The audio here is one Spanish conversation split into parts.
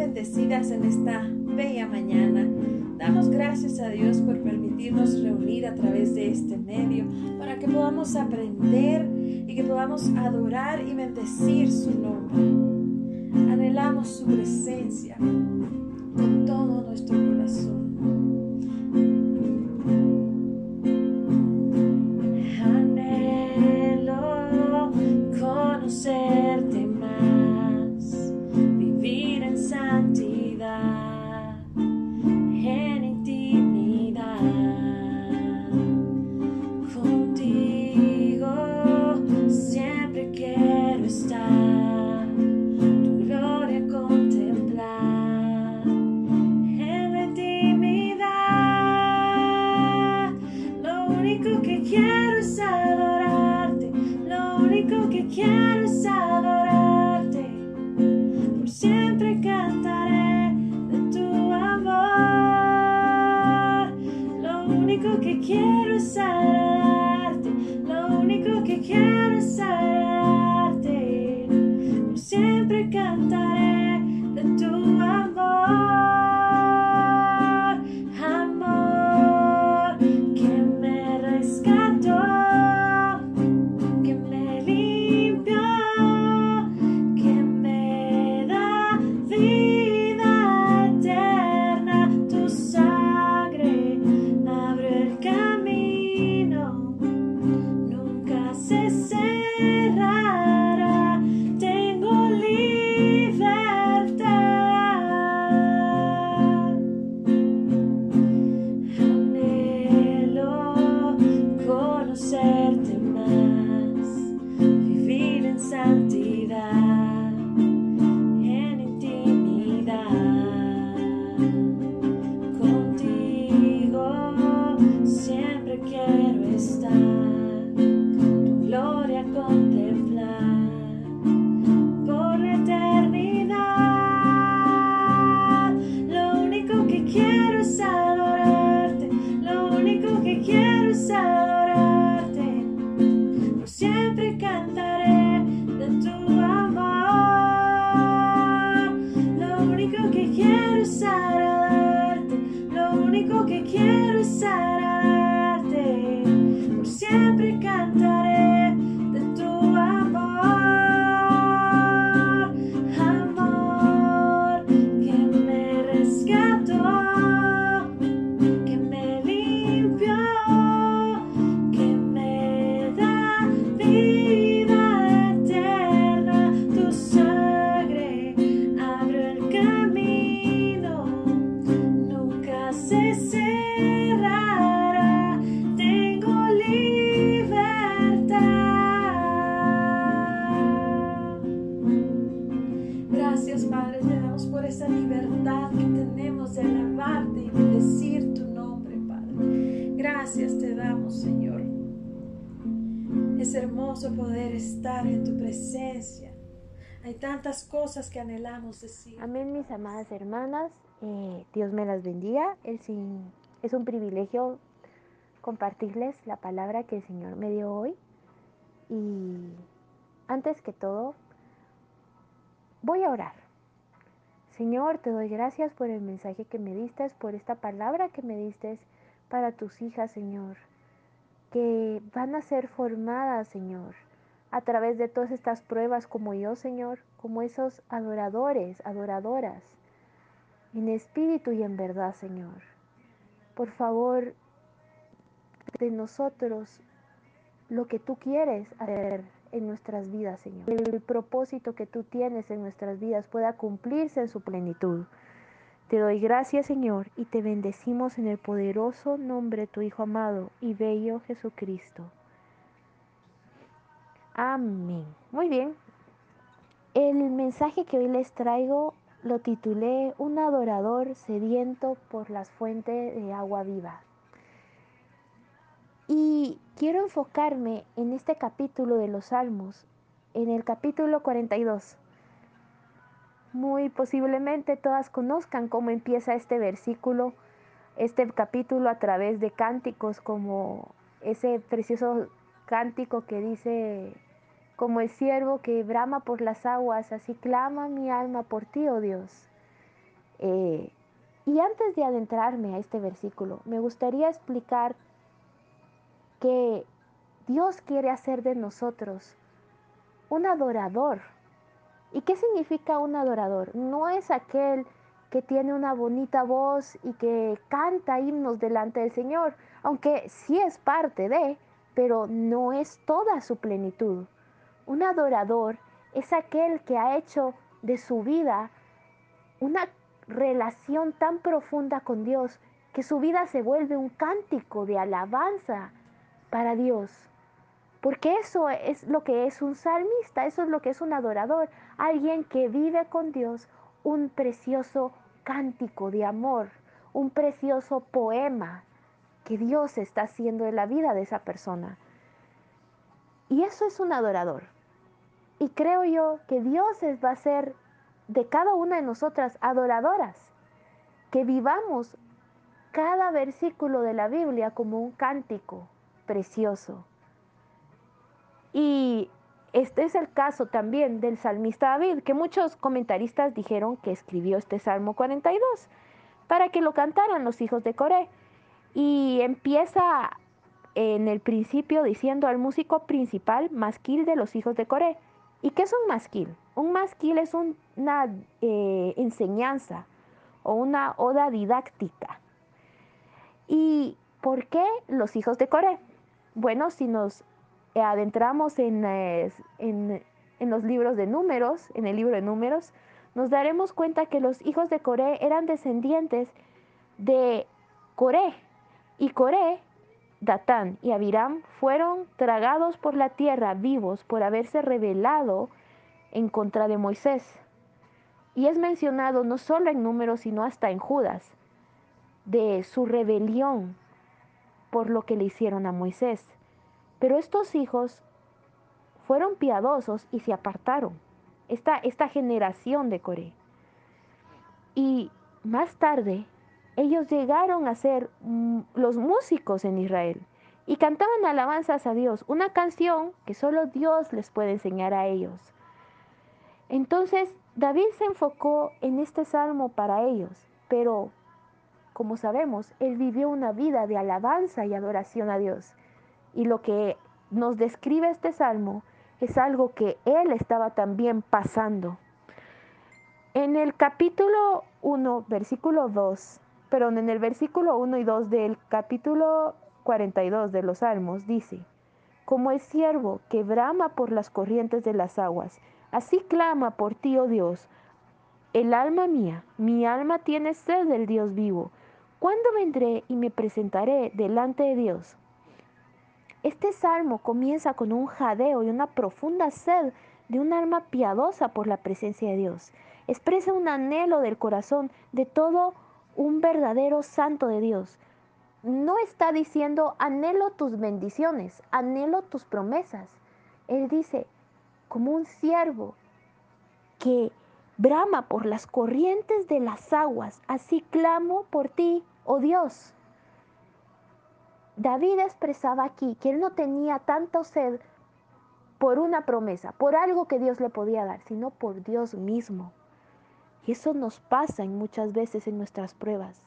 bendecidas en esta bella mañana. Damos gracias a Dios por permitirnos reunir a través de este medio para que podamos aprender y que podamos adorar y bendecir su nombre. Anhelamos su presencia con todo nuestro corazón. Hay tantas cosas que anhelamos decir. Amén, mis amadas hermanas. Eh, Dios me las bendiga. Es, es un privilegio compartirles la palabra que el Señor me dio hoy. Y antes que todo, voy a orar. Señor, te doy gracias por el mensaje que me diste, por esta palabra que me diste para tus hijas, Señor, que van a ser formadas, Señor, a través de todas estas pruebas como yo, Señor, como esos adoradores, adoradoras, en espíritu y en verdad, Señor. Por favor, de nosotros lo que tú quieres hacer en nuestras vidas, Señor. El propósito que tú tienes en nuestras vidas pueda cumplirse en su plenitud. Te doy gracias, Señor, y te bendecimos en el poderoso nombre de tu Hijo amado y bello Jesucristo. Amén. Muy bien. El mensaje que hoy les traigo lo titulé Un adorador sediento por las fuentes de agua viva. Y quiero enfocarme en este capítulo de los Salmos, en el capítulo 42. Muy posiblemente todas conozcan cómo empieza este versículo, este capítulo a través de cánticos como ese precioso cántico que dice, como el siervo que brama por las aguas, así clama mi alma por ti, oh Dios. Eh, y antes de adentrarme a este versículo, me gustaría explicar que Dios quiere hacer de nosotros un adorador. ¿Y qué significa un adorador? No es aquel que tiene una bonita voz y que canta himnos delante del Señor, aunque sí es parte de, pero no es toda su plenitud. Un adorador es aquel que ha hecho de su vida una relación tan profunda con Dios que su vida se vuelve un cántico de alabanza para Dios. Porque eso es lo que es un salmista, eso es lo que es un adorador, alguien que vive con Dios un precioso cántico de amor, un precioso poema que Dios está haciendo en la vida de esa persona. Y eso es un adorador. Y creo yo que Dios va a ser de cada una de nosotras adoradoras, que vivamos cada versículo de la Biblia como un cántico precioso. Y este es el caso también del salmista David, que muchos comentaristas dijeron que escribió este Salmo 42 para que lo cantaran los hijos de Coré. Y empieza en el principio diciendo al músico principal, masquil de los hijos de Coré. ¿Y qué es un masquil? Un masquil es una eh, enseñanza o una oda didáctica. ¿Y por qué los hijos de Coré? Bueno, si nos adentramos en, en, en, los libros de números, en el libro de números, nos daremos cuenta que los hijos de Coré eran descendientes de Coré. Y Coré Datán y Abiram fueron tragados por la tierra vivos por haberse rebelado en contra de Moisés. Y es mencionado no solo en números, sino hasta en Judas, de su rebelión por lo que le hicieron a Moisés. Pero estos hijos fueron piadosos y se apartaron, esta, esta generación de Coré. Y más tarde ellos llegaron a ser mm, los músicos en Israel y cantaban alabanzas a Dios, una canción que solo Dios les puede enseñar a ellos. Entonces, David se enfocó en este salmo para ellos, pero como sabemos, él vivió una vida de alabanza y adoración a Dios. Y lo que nos describe este salmo es algo que él estaba también pasando. En el capítulo 1, versículo 2, perdón, en el versículo 1 y 2 del capítulo 42 de los Salmos dice, como el siervo que brama por las corrientes de las aguas, así clama por ti, oh Dios, el alma mía, mi alma tiene sed del Dios vivo. ¿Cuándo vendré y me presentaré delante de Dios? Este salmo comienza con un jadeo y una profunda sed de un alma piadosa por la presencia de Dios. Expresa un anhelo del corazón de todo un verdadero santo de Dios. No está diciendo, anhelo tus bendiciones, anhelo tus promesas. Él dice, como un siervo que brama por las corrientes de las aguas, así clamo por ti, oh Dios. David expresaba aquí que él no tenía tanto sed por una promesa, por algo que Dios le podía dar, sino por Dios mismo. Y eso nos pasa muchas veces en nuestras pruebas,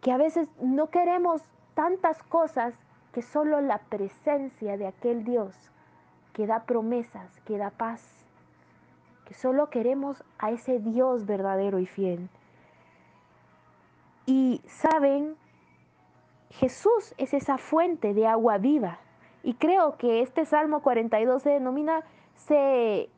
que a veces no queremos tantas cosas que solo la presencia de aquel Dios que da promesas, que da paz, que solo queremos a ese Dios verdadero y fiel. Y saben, Jesús es esa fuente de agua viva. Y creo que este Salmo 42 se denomina, se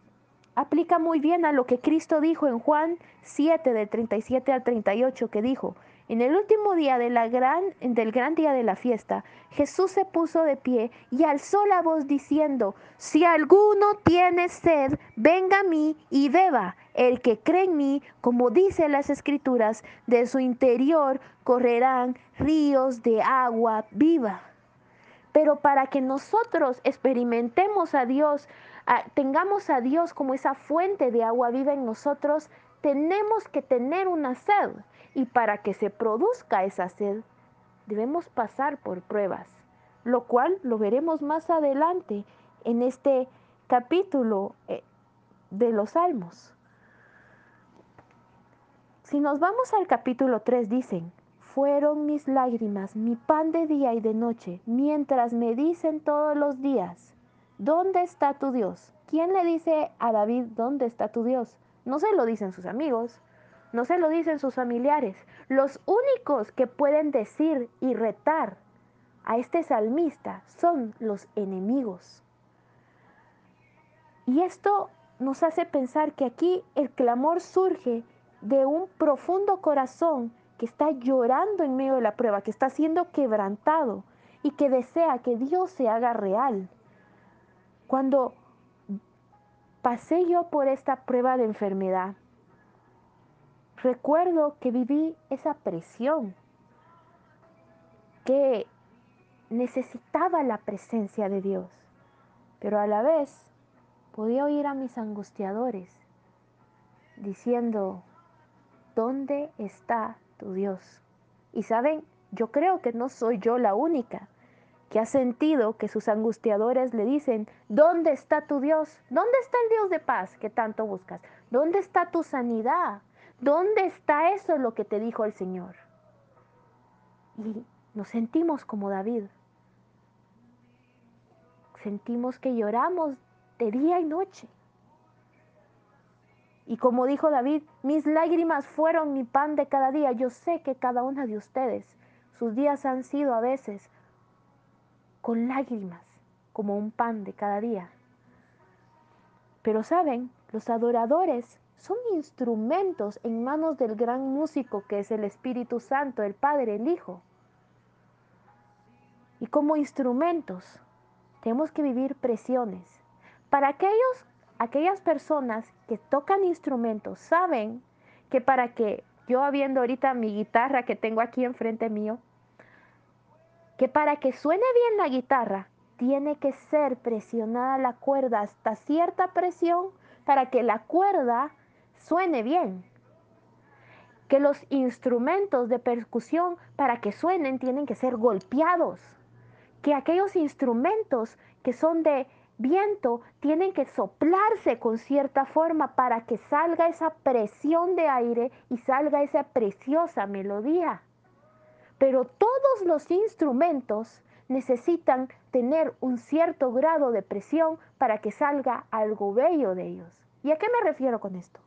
aplica muy bien a lo que Cristo dijo en Juan 7, del 37 al 38, que dijo, en el último día de la gran, del gran día de la fiesta, Jesús se puso de pie y alzó la voz diciendo, si alguno tiene sed, venga a mí y beba. El que cree en mí, como dice las escrituras, de su interior correrán ríos de agua viva. Pero para que nosotros experimentemos a Dios, tengamos a Dios como esa fuente de agua viva en nosotros, tenemos que tener una sed. Y para que se produzca esa sed, debemos pasar por pruebas, lo cual lo veremos más adelante en este capítulo eh, de los Salmos. Si nos vamos al capítulo 3, dicen, fueron mis lágrimas, mi pan de día y de noche, mientras me dicen todos los días, ¿dónde está tu Dios? ¿Quién le dice a David, ¿dónde está tu Dios? No se lo dicen sus amigos, no se lo dicen sus familiares. Los únicos que pueden decir y retar a este salmista son los enemigos. Y esto nos hace pensar que aquí el clamor surge de un profundo corazón que está llorando en medio de la prueba, que está siendo quebrantado y que desea que Dios se haga real. Cuando pasé yo por esta prueba de enfermedad, recuerdo que viví esa presión, que necesitaba la presencia de Dios, pero a la vez podía oír a mis angustiadores diciendo, ¿dónde está tu Dios? Y saben, yo creo que no soy yo la única que ha sentido que sus angustiadores le dicen, ¿dónde está tu Dios? ¿Dónde está el Dios de paz que tanto buscas? ¿Dónde está tu sanidad? ¿Dónde está eso lo que te dijo el Señor? Y nos sentimos como David. Sentimos que lloramos de día y noche. Y como dijo David, mis lágrimas fueron mi pan de cada día. Yo sé que cada una de ustedes, sus días han sido a veces con lágrimas, como un pan de cada día. Pero saben, los adoradores son instrumentos en manos del gran músico que es el Espíritu Santo, el Padre, el Hijo. Y como instrumentos tenemos que vivir presiones. Para aquellos, aquellas personas que tocan instrumentos, saben que para que yo viendo ahorita mi guitarra que tengo aquí enfrente mío, que para que suene bien la guitarra, tiene que ser presionada la cuerda hasta cierta presión para que la cuerda suene bien. Que los instrumentos de percusión para que suenen tienen que ser golpeados. Que aquellos instrumentos que son de viento tienen que soplarse con cierta forma para que salga esa presión de aire y salga esa preciosa melodía. Pero todos los instrumentos necesitan tener un cierto grado de presión para que salga algo bello de ellos. ¿Y a qué me refiero con esto?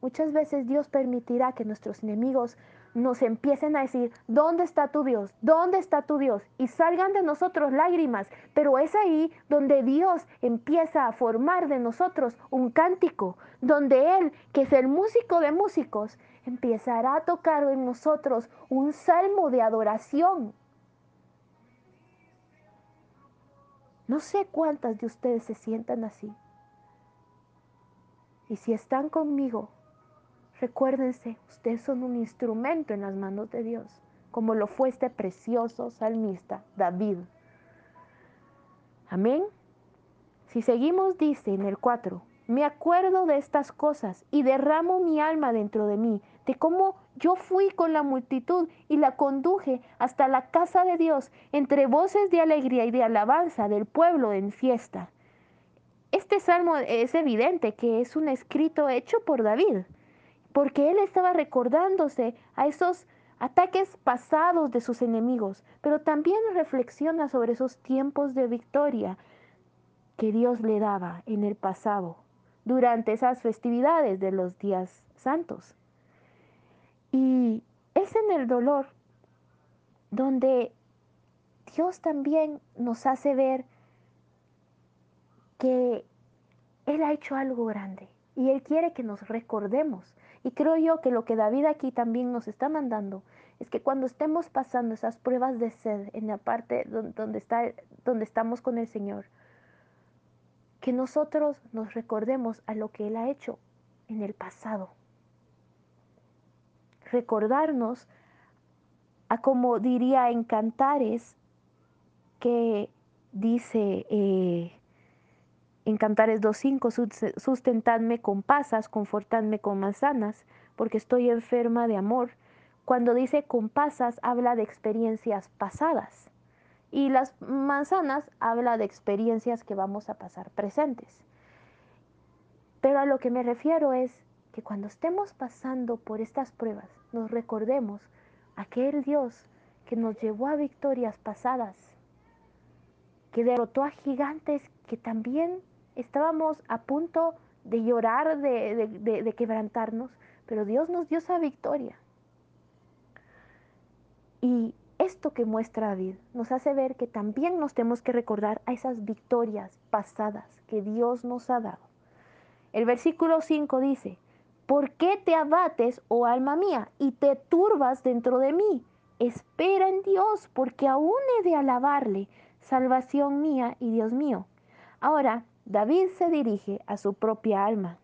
Muchas veces Dios permitirá que nuestros enemigos nos empiecen a decir, ¿dónde está tu Dios? ¿Dónde está tu Dios? Y salgan de nosotros lágrimas. Pero es ahí donde Dios empieza a formar de nosotros un cántico, donde Él, que es el músico de músicos, empezará a tocar en nosotros un salmo de adoración. No sé cuántas de ustedes se sientan así. Y si están conmigo, Recuérdense, ustedes son un instrumento en las manos de Dios, como lo fue este precioso salmista David. Amén. Si seguimos, dice en el 4, me acuerdo de estas cosas y derramo mi alma dentro de mí, de cómo yo fui con la multitud y la conduje hasta la casa de Dios, entre voces de alegría y de alabanza del pueblo en fiesta. Este salmo es evidente que es un escrito hecho por David porque él estaba recordándose a esos ataques pasados de sus enemigos, pero también reflexiona sobre esos tiempos de victoria que Dios le daba en el pasado, durante esas festividades de los días santos. Y es en el dolor donde Dios también nos hace ver que Él ha hecho algo grande y Él quiere que nos recordemos y creo yo que lo que David aquí también nos está mandando es que cuando estemos pasando esas pruebas de sed en la parte donde, está, donde estamos con el Señor, que nosotros nos recordemos a lo que Él ha hecho en el pasado. Recordarnos a como diría en Cantares, que dice eh, en Cantares 2.5, sustentadme con pasas, confortadme con manzanas, porque estoy enferma de amor. Cuando dice con pasas, habla de experiencias pasadas. Y las manzanas habla de experiencias que vamos a pasar presentes. Pero a lo que me refiero es que cuando estemos pasando por estas pruebas, nos recordemos aquel Dios que nos llevó a victorias pasadas, que derrotó a gigantes que también estábamos a punto de llorar, de, de quebrantarnos, pero Dios nos dio esa victoria. Y esto que muestra David nos hace ver que también nos tenemos que recordar a esas victorias pasadas que Dios nos ha dado. El versículo 5 dice, ¿por qué te abates, oh alma mía, y te turbas dentro de mí? Espera en Dios, porque aún he de alabarle, salvación mía y Dios mío. Ahora, David se dirige a su propia alma.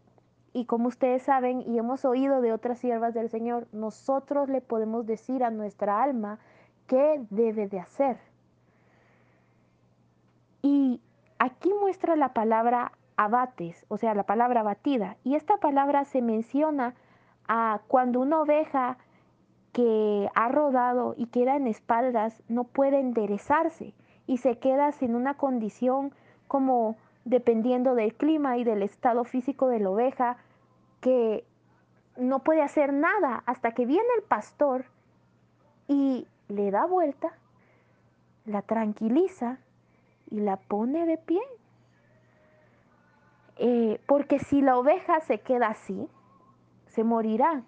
Y como ustedes saben y hemos oído de otras siervas del Señor, nosotros le podemos decir a nuestra alma qué debe de hacer. Y aquí muestra la palabra abates, o sea, la palabra batida. Y esta palabra se menciona a cuando una oveja que ha rodado y queda en espaldas no puede enderezarse y se queda sin una condición como dependiendo del clima y del estado físico de la oveja, que no puede hacer nada hasta que viene el pastor y le da vuelta, la tranquiliza y la pone de pie. Eh, porque si la oveja se queda así, se morirá,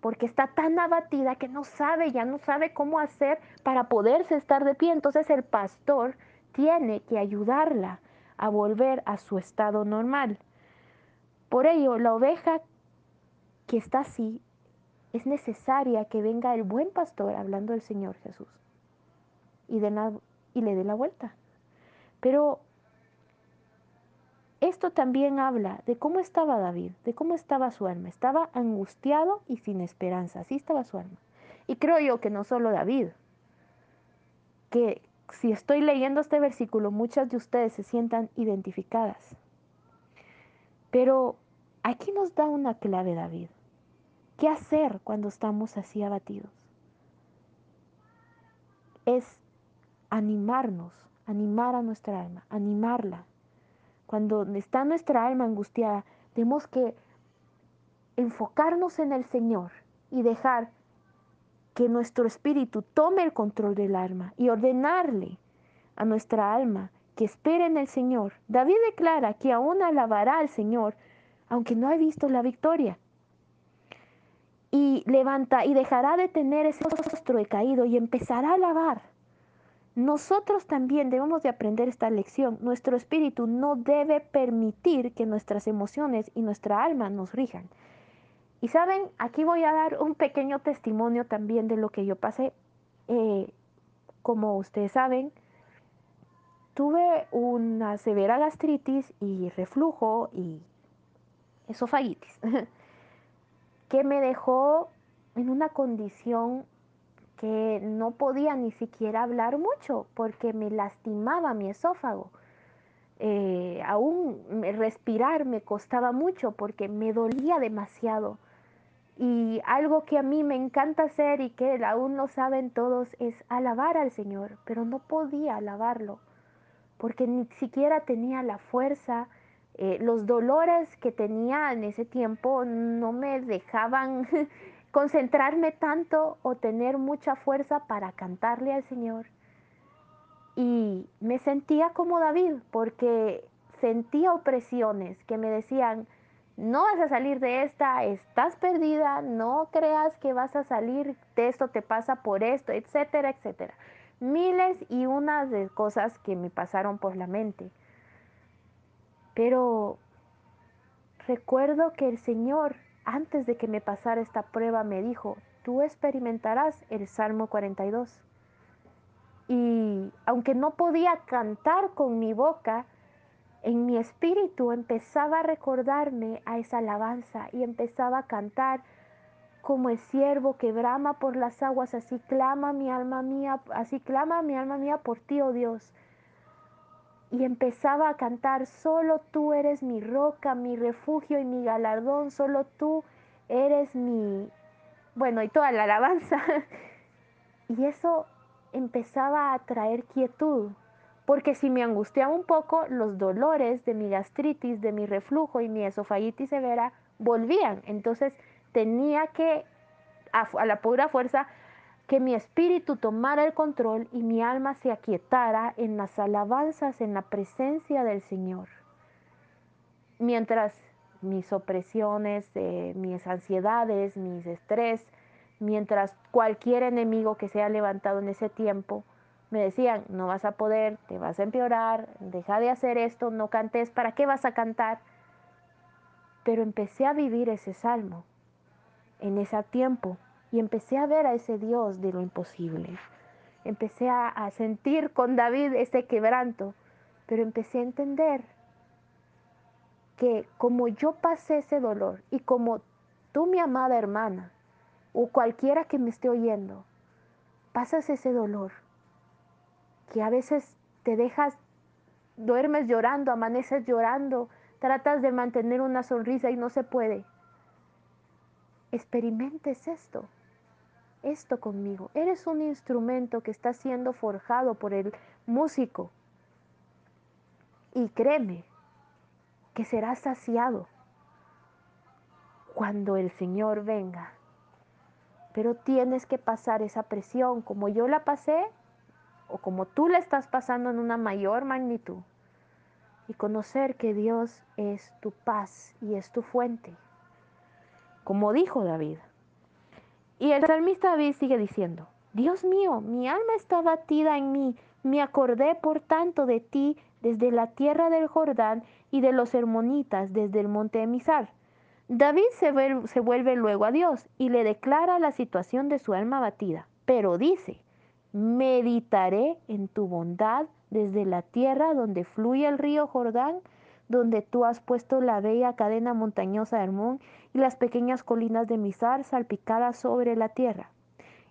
porque está tan abatida que no sabe, ya no sabe cómo hacer para poderse estar de pie. Entonces el pastor tiene que ayudarla a volver a su estado normal. Por ello, la oveja que está así, es necesaria que venga el buen pastor, hablando del Señor Jesús, y, y le dé la vuelta. Pero esto también habla de cómo estaba David, de cómo estaba su alma. Estaba angustiado y sin esperanza, así estaba su alma. Y creo yo que no solo David, que si estoy leyendo este versículo, muchas de ustedes se sientan identificadas. Pero aquí nos da una clave David. ¿Qué hacer cuando estamos así abatidos? Es animarnos, animar a nuestra alma, animarla. Cuando está nuestra alma angustiada, tenemos que enfocarnos en el Señor y dejar que nuestro espíritu tome el control del alma y ordenarle a nuestra alma que espere en el Señor. David declara que aún alabará al Señor, aunque no ha visto la victoria. Y levanta y dejará de tener ese rostro caído y empezará a alabar. Nosotros también debemos de aprender esta lección. Nuestro espíritu no debe permitir que nuestras emociones y nuestra alma nos rijan. Y saben, aquí voy a dar un pequeño testimonio también de lo que yo pasé. Eh, como ustedes saben, tuve una severa gastritis y reflujo y esofagitis, que me dejó en una condición que no podía ni siquiera hablar mucho porque me lastimaba mi esófago. Eh, aún respirar me costaba mucho porque me dolía demasiado. Y algo que a mí me encanta hacer y que aún no saben todos es alabar al Señor, pero no podía alabarlo porque ni siquiera tenía la fuerza. Eh, los dolores que tenía en ese tiempo no me dejaban concentrarme tanto o tener mucha fuerza para cantarle al Señor. Y me sentía como David porque sentía opresiones que me decían, no vas a salir de esta, estás perdida, no creas que vas a salir de esto, te pasa por esto, etcétera, etcétera. Miles y unas de cosas que me pasaron por la mente. Pero recuerdo que el Señor, antes de que me pasara esta prueba, me dijo, tú experimentarás el Salmo 42. Y aunque no podía cantar con mi boca, en mi espíritu empezaba a recordarme a esa alabanza y empezaba a cantar como el siervo que brama por las aguas, así clama mi alma mía, así clama mi alma mía por ti, oh Dios. Y empezaba a cantar, solo tú eres mi roca, mi refugio y mi galardón, solo tú eres mi, bueno, y toda la alabanza. Y eso empezaba a traer quietud, porque si me angustiaba un poco, los dolores de mi gastritis, de mi reflujo y mi esofagitis severa volvían. Entonces tenía que, a, la pura fuerza, que mi espíritu tomara el control y mi alma se aquietara en las alabanzas, en la presencia del Señor. Mientras mis opresiones, eh, mis ansiedades, mis estrés, mientras cualquier enemigo que se haya levantado en ese tiempo me decían, no vas a poder, te vas a empeorar, deja de hacer esto, no cantes, ¿para qué vas a cantar? Pero empecé a vivir ese salmo en ese tiempo y empecé a ver a ese Dios de lo imposible. Empecé a, sentir con David ese quebranto, pero empecé a entender que como yo pasé ese dolor y como tú, mi amada hermana, o cualquiera que me esté oyendo, pasas ese dolor, que a veces te dejas, duermes llorando, amaneces llorando, tratas de mantener una sonrisa y no se puede. Experimentes esto, esto conmigo. Eres un instrumento que está siendo forjado por el músico. Y créeme que serás saciado cuando el Señor venga. Pero tienes que pasar esa presión como yo la pasé o como tú la estás pasando en una mayor magnitud y conocer que Dios es tu paz y es tu fuente, como dijo David. Y el salmista David sigue diciendo, Dios mío, mi alma está batida en mí, me acordé por tanto de ti desde la tierra del Jordán y de los hermonitas desde el monte de Misar. David se vuelve, se vuelve luego a Dios y le declara la situación de su alma batida, pero dice, Meditaré en tu bondad desde la tierra donde fluye el río Jordán, donde tú has puesto la bella cadena montañosa de Hermón y las pequeñas colinas de Mizar salpicadas sobre la tierra.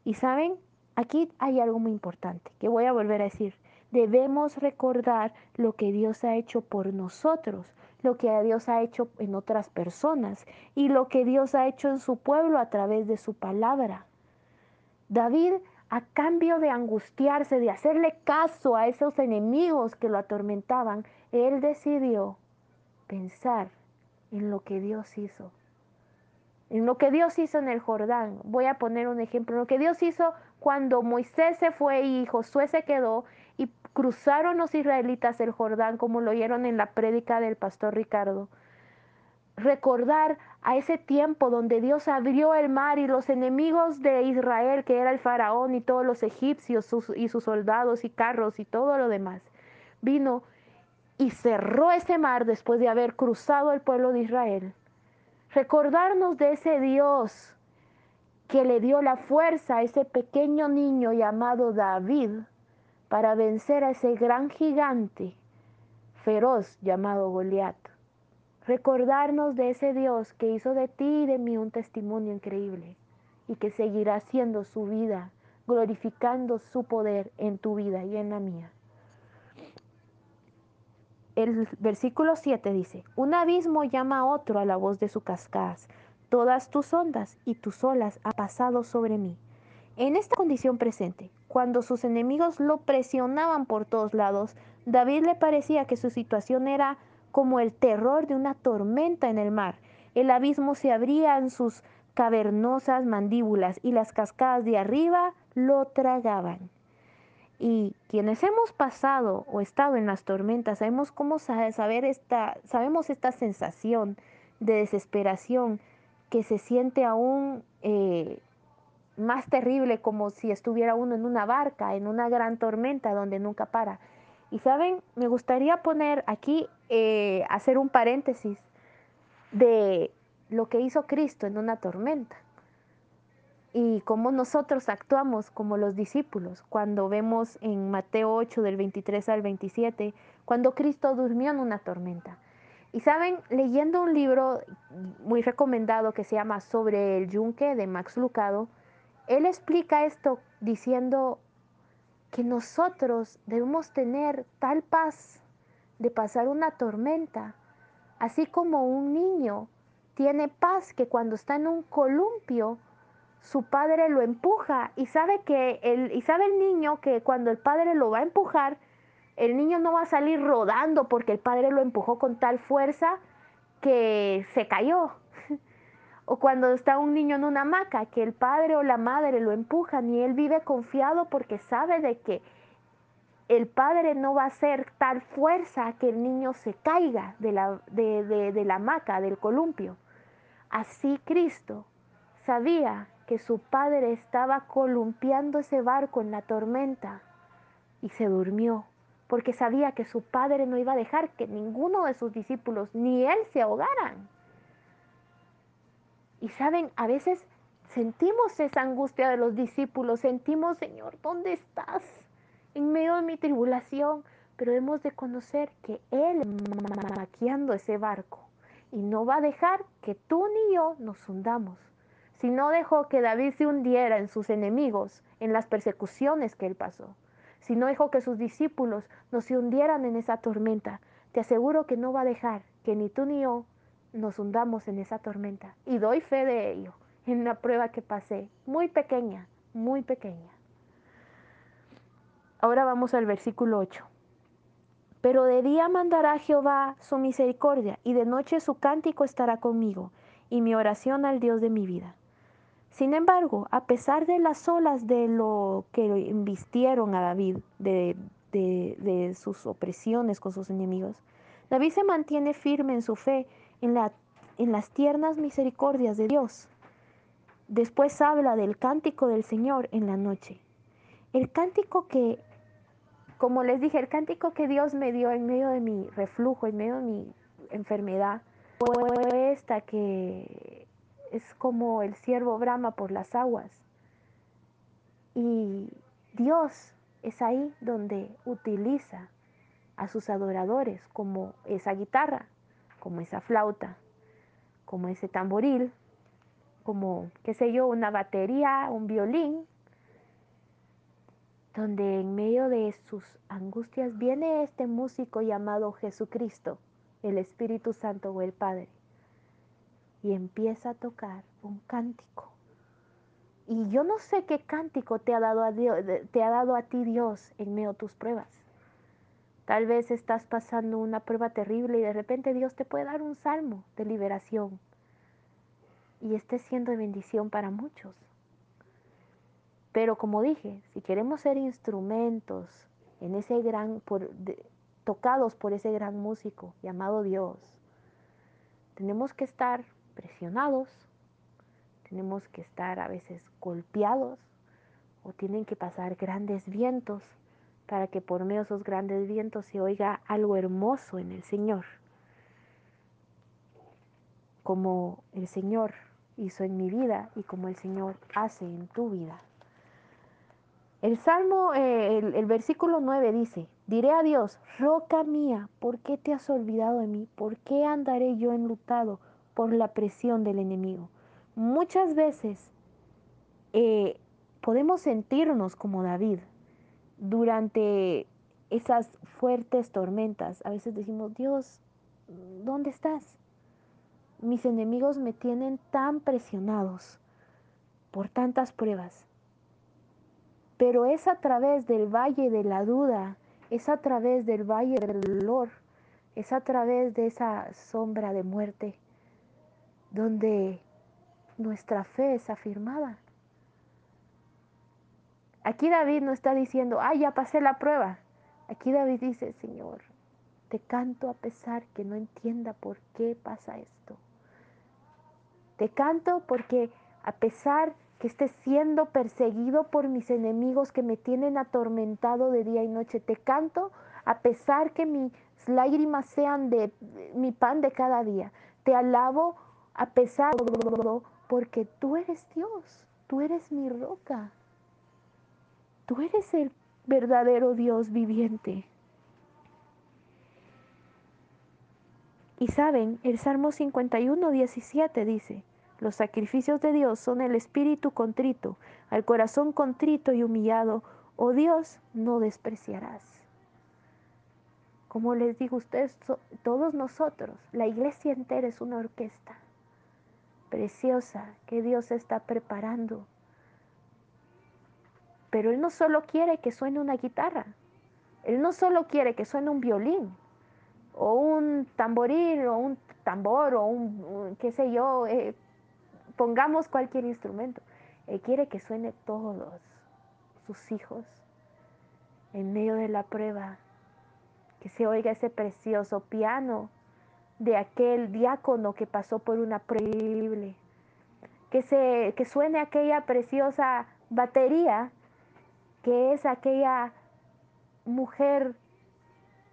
Y saben, aquí hay algo muy importante que voy a volver a decir. Debemos recordar lo que Dios ha hecho por nosotros, lo que Dios ha hecho en otras personas y lo que Dios ha hecho en su pueblo a través de su palabra. David a cambio de angustiarse, de hacerle caso a esos enemigos que lo atormentaban, él decidió pensar en lo que Dios hizo. En lo que Dios hizo en el Jordán. Voy a poner un ejemplo. Lo que Dios hizo cuando Moisés se fue y Josué se quedó y cruzaron los israelitas el Jordán, como lo oyeron en la prédica del pastor Ricardo recordar a ese tiempo donde Dios abrió el mar y los enemigos de Israel, que era el faraón y todos los egipcios y sus soldados y carros y todo lo demás, vino y cerró ese mar después de haber cruzado el pueblo de Israel. Recordarnos de ese Dios que le dio la fuerza a ese pequeño niño llamado David para vencer a ese gran gigante feroz llamado Goliat recordarnos de ese Dios que hizo de ti y de mí un testimonio increíble y que seguirá haciendo su vida, glorificando su poder en tu vida y en la mía. El versículo 7 dice, un abismo llama a otro a la voz de su cascadas, todas tus ondas y tus olas han pasado sobre mí. En esta condición presente, cuando sus enemigos lo presionaban por todos lados, David le parecía que su situación era como el terror de una tormenta en el mar. El abismo se abría en sus cavernosas mandíbulas y las cascadas de arriba lo tragaban. Y quienes hemos pasado o estado en las tormentas, sabemos cómo saber esta, sabemos esta sensación de desesperación que se siente aún eh, más terrible como si estuviera uno en una barca, en una gran tormenta donde nunca para. Y saben, me gustaría poner aquí, eh, hacer un paréntesis de lo que hizo Cristo en una tormenta y cómo nosotros actuamos como los discípulos cuando vemos en Mateo 8 del 23 al 27, cuando Cristo durmió en una tormenta. Y saben, leyendo un libro muy recomendado que se llama Sobre el yunque de Max Lucado, él explica esto diciendo que nosotros debemos tener tal paz de pasar una tormenta, así como un niño tiene paz que cuando está en un columpio, su padre lo empuja y sabe que el, y sabe el niño que cuando el padre lo va a empujar, el niño no va a salir rodando porque el padre lo empujó con tal fuerza que se cayó. O cuando está un niño en una hamaca, que el padre o la madre lo empujan y él vive confiado porque sabe de que el padre no va a hacer tal fuerza que el niño se caiga de la, de, la hamaca, del columpio. Así Cristo sabía que su padre estaba columpiando ese barco en la tormenta y se durmió, porque sabía que su padre no iba a dejar que ninguno de sus discípulos ni él se ahogaran. Y saben, a veces sentimos esa angustia de los discípulos, sentimos, Señor, ¿dónde estás? En medio de mi tribulación, pero hemos de conocer que Él está maquiando ese barco y no va a dejar que tú ni yo nos hundamos. Si no dejó que David se hundiera en sus enemigos, en las persecuciones que él pasó, si no dejó que sus discípulos no se hundieran en esa tormenta, te aseguro que no va a dejar que ni tú ni yo nos hundamos en esa tormenta. Y doy fe de ello en una prueba que pasé, muy pequeña, muy pequeña. Ahora vamos al versículo 8. Pero de día mandará Jehová su misericordia, y de noche su cántico estará conmigo, y mi oración al Dios de mi vida. Sin embargo, a pesar de las olas de lo que invistieron a David, de, de sus opresiones con sus enemigos, David se mantiene firme en su fe en, la, en las tiernas misericordias de Dios. Después habla del cántico del Señor en la noche. El cántico que, como les dije, el cántico que Dios me dio en medio de mi reflujo, en medio de mi enfermedad, fue esta que es como el siervo brama por las aguas. Y Dios es ahí donde utiliza a sus adoradores como esa guitarra como esa flauta, como ese tamboril, como, qué sé yo, una batería, un violín, donde en medio de sus angustias viene este músico llamado Jesucristo, el Espíritu Santo o el Padre, y empieza a tocar un cántico. Y yo no sé qué cántico te ha dado a, Dios, te ha dado a ti Dios en medio de tus pruebas. Tal vez estás pasando una prueba terrible y de repente Dios te puede dar un salmo de liberación y esté siendo de bendición para muchos. Pero como dije, si queremos ser instrumentos en ese gran, tocados por ese gran músico llamado Dios, tenemos que estar presionados, tenemos que estar a veces golpeados o tienen que pasar grandes vientos para que por medio de esos grandes vientos se oiga algo hermoso en el Señor, como el Señor hizo en mi vida y como el Señor hace en tu vida. El Salmo, eh, el, versículo 9 dice, diré a Dios, roca mía, ¿por qué te has olvidado de mí? ¿Por qué andaré yo enlutado por la presión del enemigo? Muchas veces eh, podemos sentirnos como David, durante esas fuertes tormentas, a veces decimos, Dios, ¿dónde estás? Mis enemigos me tienen tan presionados por tantas pruebas. Pero es a través del valle de la duda, es a través del valle del dolor, es a través de esa sombra de muerte donde nuestra fe es afirmada. Aquí David no está diciendo, ah, ya pasé la prueba. Aquí David dice, Señor, te canto a pesar que no entienda por qué pasa esto. Te canto porque a pesar que esté siendo perseguido por mis enemigos que me tienen atormentado de día y noche, te canto a pesar que mis lágrimas sean de mi pan de cada día. Te alabo a pesar porque tú eres Dios, tú eres mi roca. Tú eres el verdadero Dios viviente. Y saben, el Salmo 51, 17 dice, los sacrificios de Dios son el espíritu contrito, al corazón contrito y humillado, oh Dios, no despreciarás. Como les digo ustedes, todos nosotros, la iglesia entera es una orquesta preciosa que Dios está preparando pero Él no solo quiere que suene una guitarra, Él no solo quiere que suene un violín, o un tamboril, o un tambor, o un, qué sé yo, eh, pongamos cualquier instrumento. Él quiere que suene todos sus hijos en medio de la prueba, que se oiga ese precioso piano de aquel diácono que pasó por una prueba que, se, que suene aquella preciosa batería que es aquella mujer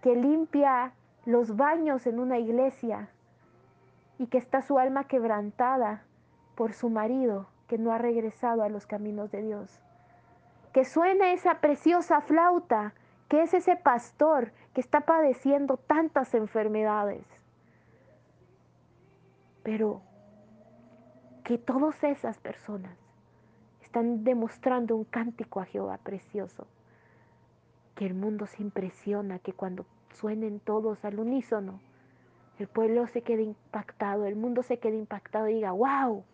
que limpia los baños en una iglesia y que está su alma quebrantada por su marido que no ha regresado a los caminos de Dios. Que suene esa preciosa flauta, que es ese pastor que está padeciendo tantas enfermedades. Pero que todas esas personas están demostrando un cántico a Jehová precioso. Que el mundo se impresiona, que cuando suenen todos al unísono, el pueblo se quede impactado, el mundo se quede impactado y diga, wow,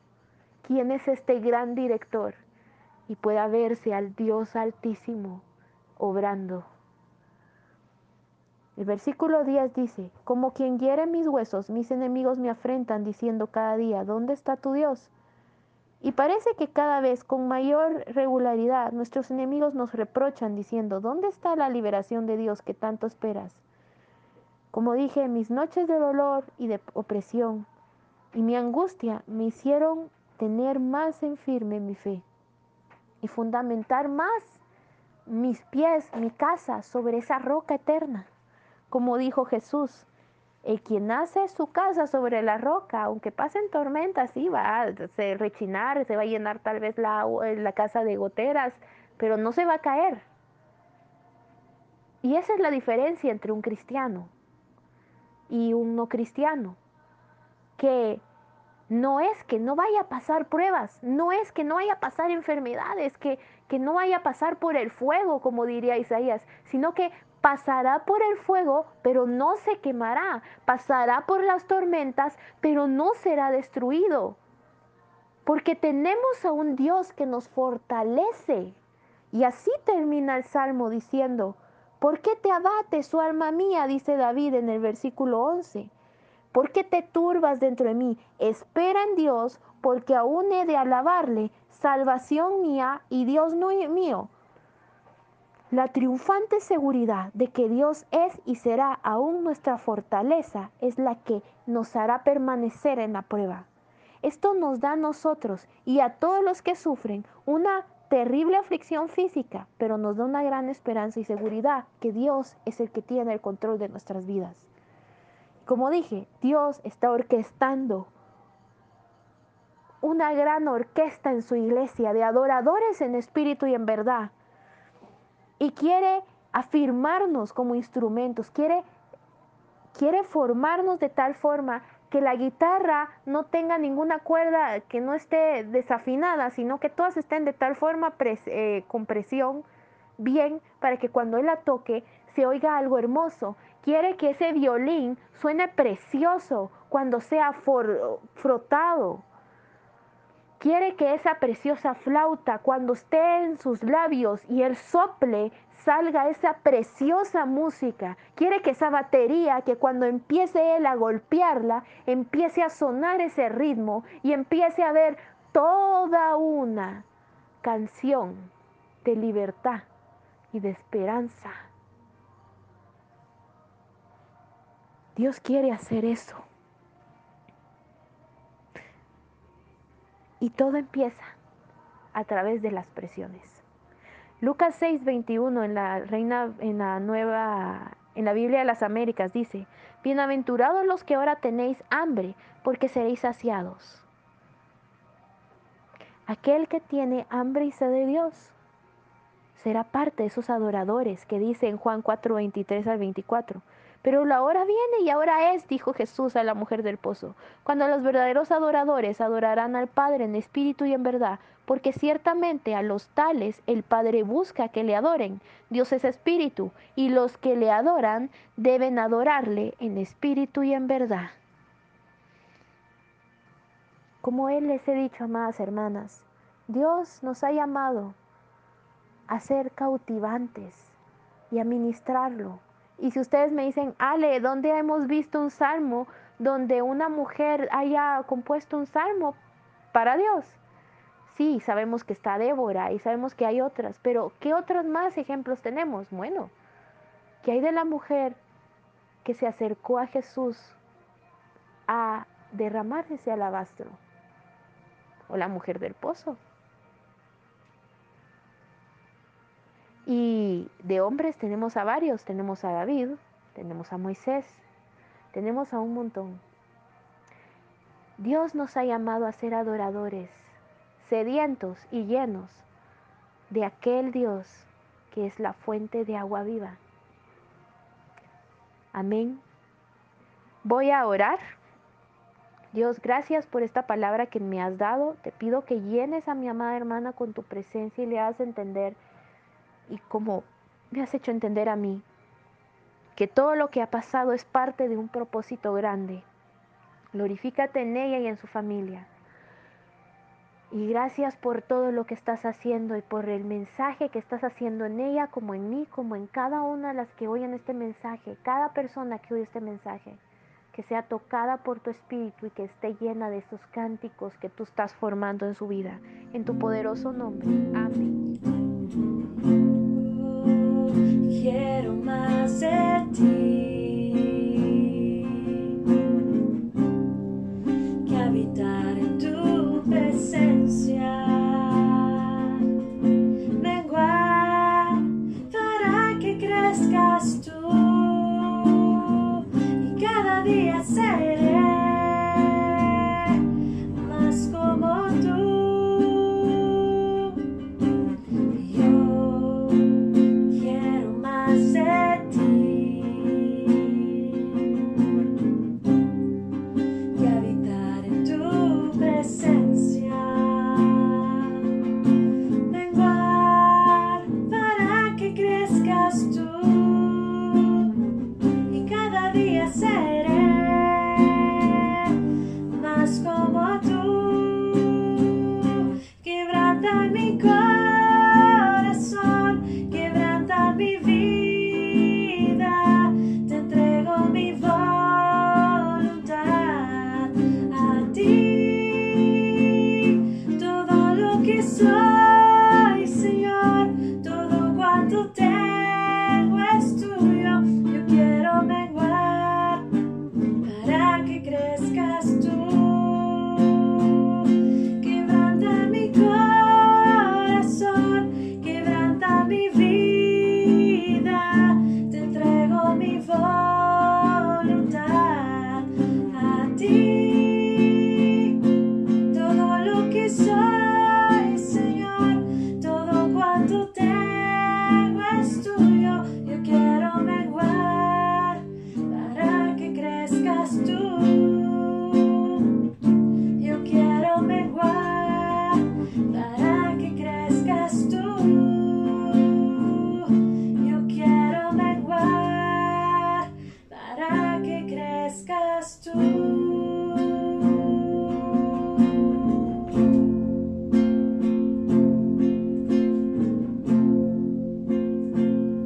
¿quién es este gran director? Y pueda verse al Dios altísimo obrando. El versículo 10 dice, como quien hiere mis huesos, mis enemigos me afrentan diciendo cada día, ¿dónde está tu Dios? Y parece que cada vez con mayor regularidad nuestros enemigos nos reprochan diciendo, ¿dónde está la liberación de Dios que tanto esperas? Como dije, mis noches de dolor y de opresión y mi angustia me hicieron tener más en firme mi fe y fundamentar más mis pies, mi casa sobre esa roca eterna. Como dijo Jesús, el quien hace su casa sobre la roca, aunque pasen tormentas, sí va a rechinar, se va a llenar tal vez la, la casa de goteras, pero no se va a caer. Y esa es la diferencia entre un cristiano y un no cristiano, que no es que no vaya a pasar pruebas, no es que no vaya a pasar enfermedades, que, que no vaya a pasar por el fuego, como diría Isaías, sino que pasará por el fuego, pero no se quemará, pasará por las tormentas, pero no será destruido. Porque tenemos a un Dios que nos fortalece. Y así termina el Salmo diciendo, ¿por qué te abates, su alma mía? dice David en el versículo 11. ¿Por qué te turbas dentro de mí? Espera en Dios, porque aún he de alabarle, salvación mía y Dios mío la triunfante seguridad de que Dios es y será aún nuestra fortaleza es la que nos hará permanecer en la prueba. Esto nos da a nosotros y a todos los que sufren una terrible aflicción física, pero nos da una gran esperanza y seguridad que Dios es el que tiene el control de nuestras vidas. Como dije, Dios está orquestando una gran orquesta en su iglesia de adoradores en espíritu y en verdad y quiere afirmarnos como instrumentos, quiere, quiere formarnos de tal forma que la guitarra no tenga ninguna cuerda que no esté desafinada, sino que todas estén de tal forma eh, con presión bien para que cuando él la toque se oiga algo hermoso. Quiere que ese violín suene precioso cuando sea frotado. Quiere que esa preciosa flauta, cuando esté en sus labios y el sople, salga esa preciosa música. Quiere que esa batería, que cuando empiece él a golpearla, empiece a sonar ese ritmo y empiece a ver toda una canción de libertad y de esperanza. Dios quiere hacer eso. Y todo empieza a través de las presiones. Lucas 6, 21 en la Reina, en la nueva, en la Biblia de las Américas dice, Bienaventurados los que ahora tenéis hambre, porque seréis saciados. Aquel que tiene hambre y sed de Dios será parte de esos adoradores que dice en Juan 4, 23 al 24. Pero la hora viene y ahora es, dijo Jesús a la mujer del pozo, cuando los verdaderos adoradores adorarán al Padre en espíritu y en verdad, porque ciertamente a los tales el Padre busca que le adoren. Dios es espíritu, y los que le adoran deben adorarle en espíritu y en verdad. Como Él les he dicho, amadas hermanas, Dios nos ha llamado a ser cautivantes y a ministrarlo y si ustedes me dicen, Ale, ¿dónde hemos visto un salmo donde una mujer haya compuesto un salmo? para Dios. Sí, sabemos que está Débora y sabemos que hay otras, pero ¿qué otros más ejemplos tenemos? Bueno, ¿qué hay de la mujer que se acercó a Jesús a derramar ese alabastro? O la mujer del pozo. Y de hombres tenemos a varios, tenemos a David, tenemos a Moisés, tenemos a un montón. Dios nos ha llamado a ser adoradores, sedientos y llenos de aquel Dios que es la fuente de agua viva. Amén. Voy a orar. Dios, gracias por esta palabra que me has dado. Te pido que llenes a mi amada hermana con tu presencia y le hagas entender, y como me has hecho entender a mí, que todo lo que ha pasado es parte de un propósito grande Glorifícate en ella y en su familia. Y gracias por todo lo que estás haciendo y por el mensaje que estás haciendo en ella, como en mí, como en cada una de las que oyen este mensaje, cada persona que oye este mensaje, que sea tocada por tu espíritu y que esté llena de estos cánticos que tú estás formando en su vida. En tu poderoso nombre. Amén. Quiero más de ti.